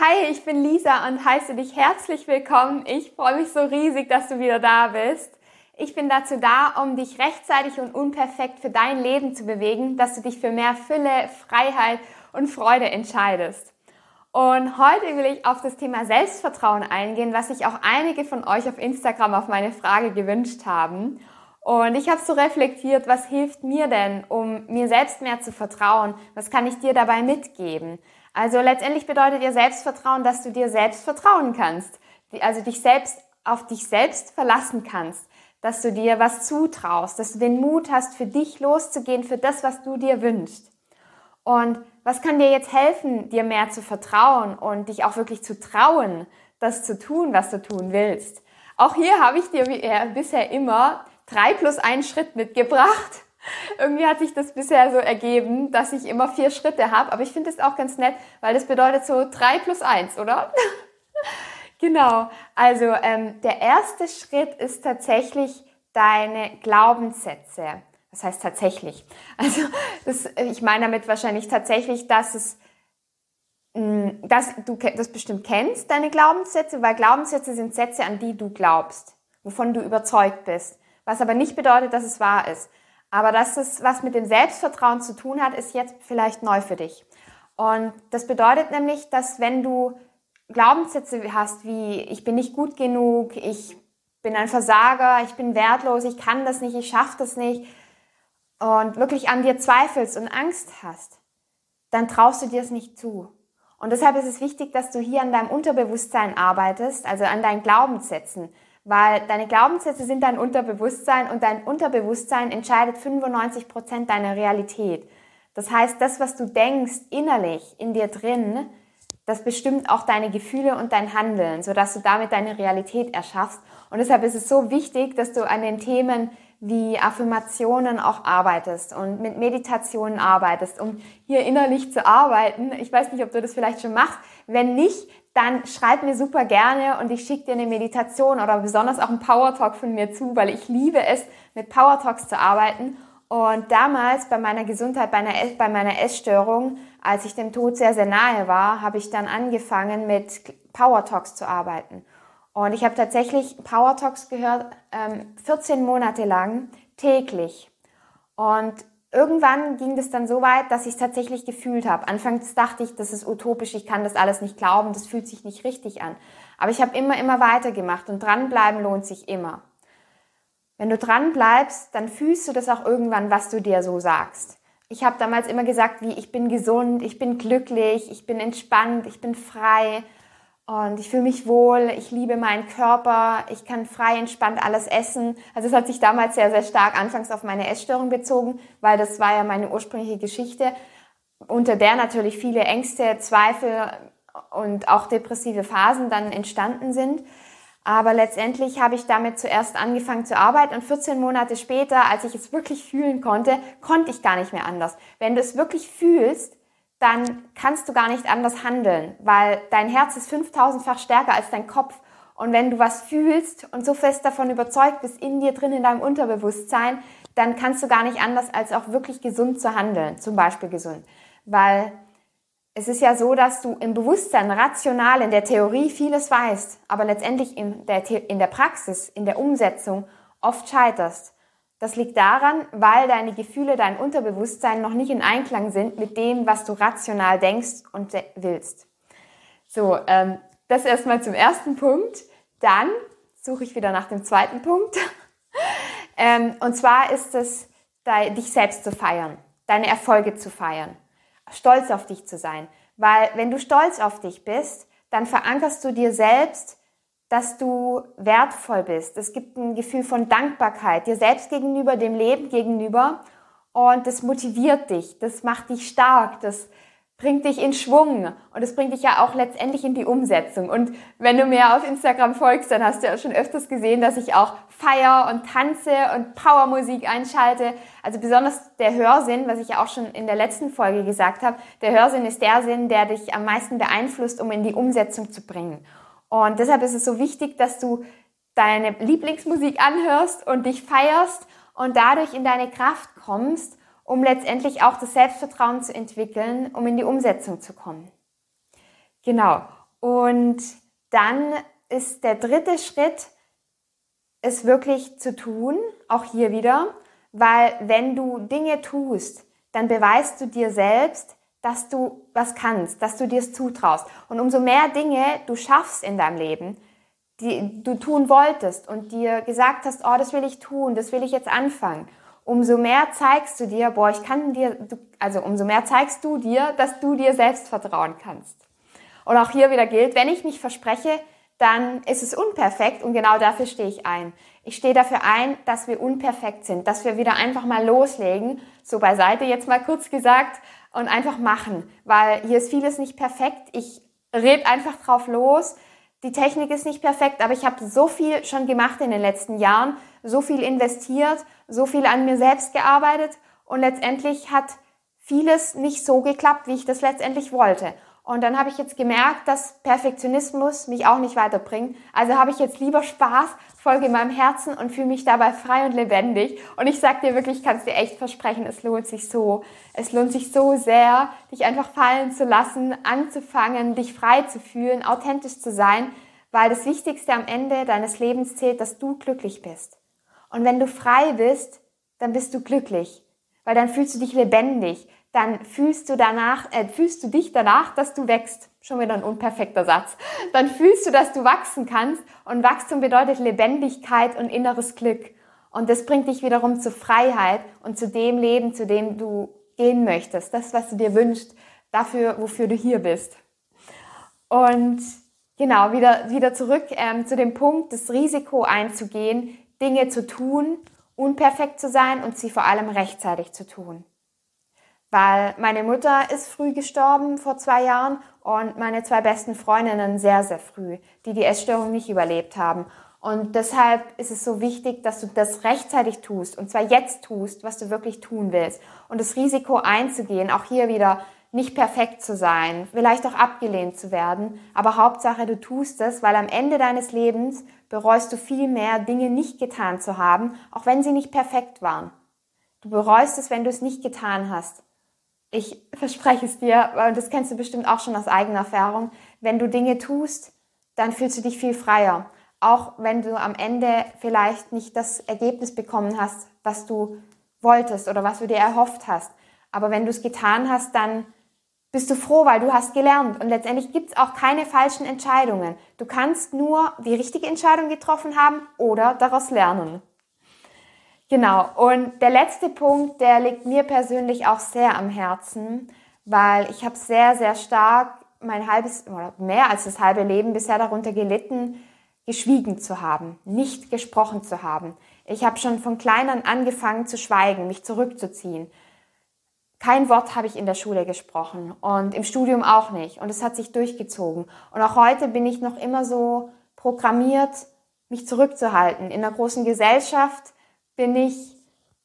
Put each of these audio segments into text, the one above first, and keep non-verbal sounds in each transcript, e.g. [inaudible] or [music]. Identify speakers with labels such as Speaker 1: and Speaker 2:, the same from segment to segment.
Speaker 1: Hi, ich bin Lisa und heiße dich herzlich willkommen. Ich freue mich so riesig, dass du wieder da bist. Ich bin dazu da, um dich rechtzeitig und unperfekt für dein Leben zu bewegen, dass du dich für mehr Fülle, Freiheit und Freude entscheidest. Und heute will ich auf das Thema Selbstvertrauen eingehen, was sich auch einige von euch auf Instagram auf meine Frage gewünscht haben. Und ich habe so reflektiert, was hilft mir denn, um mir selbst mehr zu vertrauen? Was kann ich dir dabei mitgeben? Also letztendlich bedeutet ihr Selbstvertrauen, dass du dir selbst vertrauen kannst. Also dich selbst auf dich selbst verlassen kannst. Dass du dir was zutraust, dass du den Mut hast, für dich loszugehen, für das, was du dir wünschst. Und was kann dir jetzt helfen, dir mehr zu vertrauen und dich auch wirklich zu trauen, das zu tun, was du tun willst? Auch hier habe ich dir bisher immer drei plus einen Schritt mitgebracht. Irgendwie hat sich das bisher so ergeben, dass ich immer vier Schritte habe. Aber ich finde es auch ganz nett, weil das bedeutet so drei plus eins, oder? [laughs] genau. Also ähm, der erste Schritt ist tatsächlich deine Glaubenssätze. Was heißt tatsächlich? [laughs] Also das, ich meine damit wahrscheinlich tatsächlich, dass es mm, dass du das bestimmt kennst, deine Glaubenssätze, weil Glaubenssätze sind Sätze, an die du glaubst, wovon du überzeugt bist. Was aber nicht bedeutet, dass es wahr ist. Aber dass es was mit dem Selbstvertrauen zu tun hat, ist jetzt vielleicht neu für dich. Und das bedeutet nämlich, dass wenn du Glaubenssätze hast wie ich bin nicht gut genug, ich bin ein Versager, ich bin wertlos, ich kann das nicht, ich schaffe das nicht und wirklich an dir zweifelst und Angst hast, dann traust du dir es nicht zu. Und deshalb ist es wichtig, dass du hier an deinem Unterbewusstsein arbeitest, also an deinen Glaubenssätzen weil deine Glaubenssätze sind dein Unterbewusstsein und dein Unterbewusstsein entscheidet 95 Prozent deiner Realität. Das heißt, das, was du denkst innerlich in dir drin, das bestimmt auch deine Gefühle und dein Handeln, sodass du damit deine Realität erschaffst. Und deshalb ist es so wichtig, dass du an den Themen wie Affirmationen auch arbeitest und mit Meditationen arbeitest, um hier innerlich zu arbeiten. Ich weiß nicht, ob du das vielleicht schon machst. Wenn nicht, dann schreib mir super gerne und ich schicke dir eine Meditation oder besonders auch einen Power Talk von mir zu, weil ich liebe es, mit Power Talks zu arbeiten. Und damals bei meiner Gesundheit, bei, einer, bei meiner Essstörung, als ich dem Tod sehr, sehr nahe war, habe ich dann angefangen mit Power Talks zu arbeiten. Und ich habe tatsächlich Power Talks gehört, ähm, 14 Monate lang, täglich. Und irgendwann ging das dann so weit, dass ich es tatsächlich gefühlt habe. Anfangs dachte ich, das ist utopisch, ich kann das alles nicht glauben, das fühlt sich nicht richtig an. Aber ich habe immer, immer weitergemacht und dranbleiben lohnt sich immer. Wenn du dranbleibst, dann fühlst du das auch irgendwann, was du dir so sagst. Ich habe damals immer gesagt, wie ich bin gesund, ich bin glücklich, ich bin entspannt, ich bin frei und ich fühle mich wohl, ich liebe meinen Körper, ich kann frei entspannt alles essen. Also es hat sich damals sehr, sehr stark anfangs auf meine Essstörung bezogen, weil das war ja meine ursprüngliche Geschichte, unter der natürlich viele Ängste, Zweifel und auch depressive Phasen dann entstanden sind. Aber letztendlich habe ich damit zuerst angefangen zu arbeiten und 14 Monate später, als ich es wirklich fühlen konnte, konnte ich gar nicht mehr anders. Wenn du es wirklich fühlst, dann kannst du gar nicht anders handeln, weil dein Herz ist 5000-fach stärker als dein Kopf. Und wenn du was fühlst und so fest davon überzeugt bist in dir drin, in deinem Unterbewusstsein, dann kannst du gar nicht anders, als auch wirklich gesund zu handeln, zum Beispiel gesund. Weil es ist ja so, dass du im Bewusstsein, rational, in der Theorie vieles weißt, aber letztendlich in der, in der Praxis, in der Umsetzung oft scheiterst. Das liegt daran, weil deine Gefühle, dein Unterbewusstsein noch nicht in Einklang sind mit dem, was du rational denkst und willst. So, ähm, das erstmal zum ersten Punkt. Dann suche ich wieder nach dem zweiten Punkt. [laughs] ähm, und zwar ist es, dich selbst zu feiern, deine Erfolge zu feiern, stolz auf dich zu sein. Weil wenn du stolz auf dich bist, dann verankerst du dir selbst, dass du wertvoll bist. Es gibt ein Gefühl von Dankbarkeit dir selbst gegenüber, dem Leben gegenüber. Und das motiviert dich, das macht dich stark, das bringt dich in Schwung und es bringt dich ja auch letztendlich in die Umsetzung. Und wenn du mir auf Instagram folgst, dann hast du ja schon öfters gesehen, dass ich auch feier und tanze und Powermusik einschalte. Also besonders der Hörsinn, was ich ja auch schon in der letzten Folge gesagt habe, der Hörsinn ist der Sinn, der dich am meisten beeinflusst, um in die Umsetzung zu bringen. Und deshalb ist es so wichtig, dass du deine Lieblingsmusik anhörst und dich feierst und dadurch in deine Kraft kommst, um letztendlich auch das Selbstvertrauen zu entwickeln, um in die Umsetzung zu kommen. Genau. Und dann ist der dritte Schritt, es wirklich zu tun, auch hier wieder, weil wenn du Dinge tust, dann beweist du dir selbst, dass du was kannst, dass du dir es zutraust. Und umso mehr Dinge du schaffst in deinem Leben, die du tun wolltest und dir gesagt hast, oh, das will ich tun, das will ich jetzt anfangen, umso mehr zeigst du dir, boah, ich kann dir, also umso mehr zeigst du dir, dass du dir selbst vertrauen kannst. Und auch hier wieder gilt, wenn ich mich verspreche, dann ist es unperfekt und genau dafür stehe ich ein. Ich stehe dafür ein, dass wir unperfekt sind, dass wir wieder einfach mal loslegen, so beiseite jetzt mal kurz gesagt, und einfach machen, weil hier ist vieles nicht perfekt. Ich red einfach drauf los. Die Technik ist nicht perfekt, aber ich habe so viel schon gemacht in den letzten Jahren, so viel investiert, so viel an mir selbst gearbeitet und letztendlich hat vieles nicht so geklappt, wie ich das letztendlich wollte. Und dann habe ich jetzt gemerkt, dass Perfektionismus mich auch nicht weiterbringt. Also habe ich jetzt lieber Spaß, folge meinem Herzen und fühle mich dabei frei und lebendig. Und ich sag dir wirklich, ich kann es dir echt versprechen, es lohnt sich so. Es lohnt sich so sehr, dich einfach fallen zu lassen, anzufangen, dich frei zu fühlen, authentisch zu sein, weil das Wichtigste am Ende deines Lebens zählt, dass du glücklich bist. Und wenn du frei bist, dann bist du glücklich, weil dann fühlst du dich lebendig, dann fühlst du danach, äh, fühlst du dich danach, dass du wächst. Schon wieder ein unperfekter Satz. Dann fühlst du, dass du wachsen kannst und Wachstum bedeutet Lebendigkeit und inneres Glück. Und das bringt dich wiederum zur Freiheit und zu dem Leben, zu dem du gehen möchtest. Das, was du dir wünschst, dafür, wofür du hier bist. Und genau, wieder, wieder zurück ähm, zu dem Punkt, das Risiko einzugehen, Dinge zu tun, unperfekt zu sein und sie vor allem rechtzeitig zu tun weil meine Mutter ist früh gestorben vor zwei Jahren und meine zwei besten Freundinnen sehr, sehr früh, die die Essstörung nicht überlebt haben. Und deshalb ist es so wichtig, dass du das rechtzeitig tust und zwar jetzt tust, was du wirklich tun willst und das Risiko einzugehen, auch hier wieder nicht perfekt zu sein, vielleicht auch abgelehnt zu werden, aber Hauptsache du tust es, weil am Ende deines Lebens bereust du viel mehr Dinge nicht getan zu haben, auch wenn sie nicht perfekt waren. Du bereust es, wenn du es nicht getan hast. Ich verspreche es dir, und das kennst du bestimmt auch schon aus eigener Erfahrung, wenn du Dinge tust, dann fühlst du dich viel freier. Auch wenn du am Ende vielleicht nicht das Ergebnis bekommen hast, was du wolltest oder was du dir erhofft hast. Aber wenn du es getan hast, dann bist du froh, weil du hast gelernt. Und letztendlich gibt es auch keine falschen Entscheidungen. Du kannst nur die richtige Entscheidung getroffen haben oder daraus lernen. Genau. Und der letzte Punkt, der liegt mir persönlich auch sehr am Herzen, weil ich habe sehr, sehr stark mein halbes oder mehr als das halbe Leben bisher darunter gelitten, geschwiegen zu haben, nicht gesprochen zu haben. Ich habe schon von klein an angefangen zu schweigen, mich zurückzuziehen. Kein Wort habe ich in der Schule gesprochen und im Studium auch nicht. Und es hat sich durchgezogen. Und auch heute bin ich noch immer so programmiert, mich zurückzuhalten. In einer großen Gesellschaft bin ich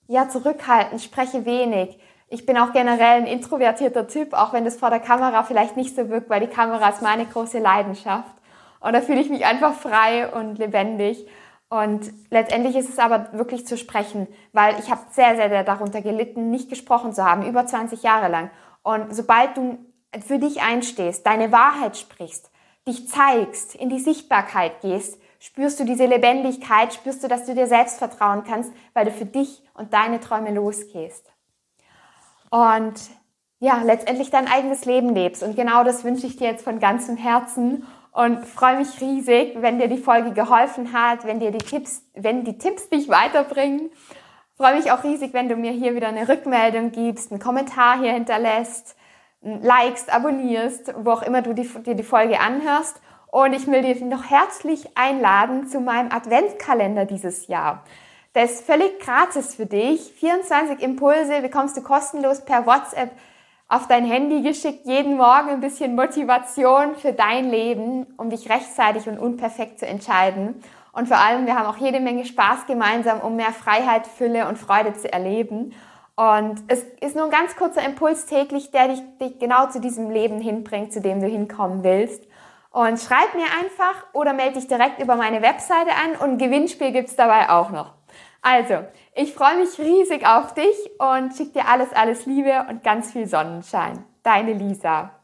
Speaker 1: ja zurückhaltend, spreche wenig. Ich bin auch generell ein introvertierter Typ, auch wenn das vor der Kamera vielleicht nicht so wirkt, weil die Kamera ist meine große Leidenschaft. Und da fühle ich mich einfach frei und lebendig. Und letztendlich ist es aber wirklich zu sprechen, weil ich habe sehr, sehr, sehr darunter gelitten, nicht gesprochen zu haben, über 20 Jahre lang. Und sobald du für dich einstehst, deine Wahrheit sprichst, dich zeigst, in die Sichtbarkeit gehst, spürst du diese Lebendigkeit, spürst du, dass du dir selbst vertrauen kannst, weil du für dich und deine Träume losgehst. Und ja, letztendlich dein eigenes Leben lebst. Und genau das wünsche ich dir jetzt von ganzem Herzen und freue mich riesig, wenn dir die Folge geholfen hat, wenn dir die Tipps, wenn die Tipps dich weiterbringen. Freue mich auch riesig, wenn du mir hier wieder eine Rückmeldung gibst, einen Kommentar hier hinterlässt, likest, abonnierst, wo auch immer du die, dir die Folge anhörst. Und ich will dich noch herzlich einladen zu meinem Adventskalender dieses Jahr. Der ist völlig gratis für dich. 24 Impulse bekommst du kostenlos per WhatsApp auf dein Handy geschickt. Jeden Morgen ein bisschen Motivation für dein Leben, um dich rechtzeitig und unperfekt zu entscheiden. Und vor allem, wir haben auch jede Menge Spaß gemeinsam, um mehr Freiheit, Fülle und Freude zu erleben. Und es ist nur ein ganz kurzer Impuls täglich, der dich, dich genau zu diesem Leben hinbringt, zu dem du hinkommen willst. Und schreib mir einfach oder melde dich direkt über meine Webseite an und Gewinnspiel gibt's dabei auch noch. Also, ich freue mich riesig auf dich und schick dir alles, alles Liebe und ganz viel Sonnenschein. Deine Lisa.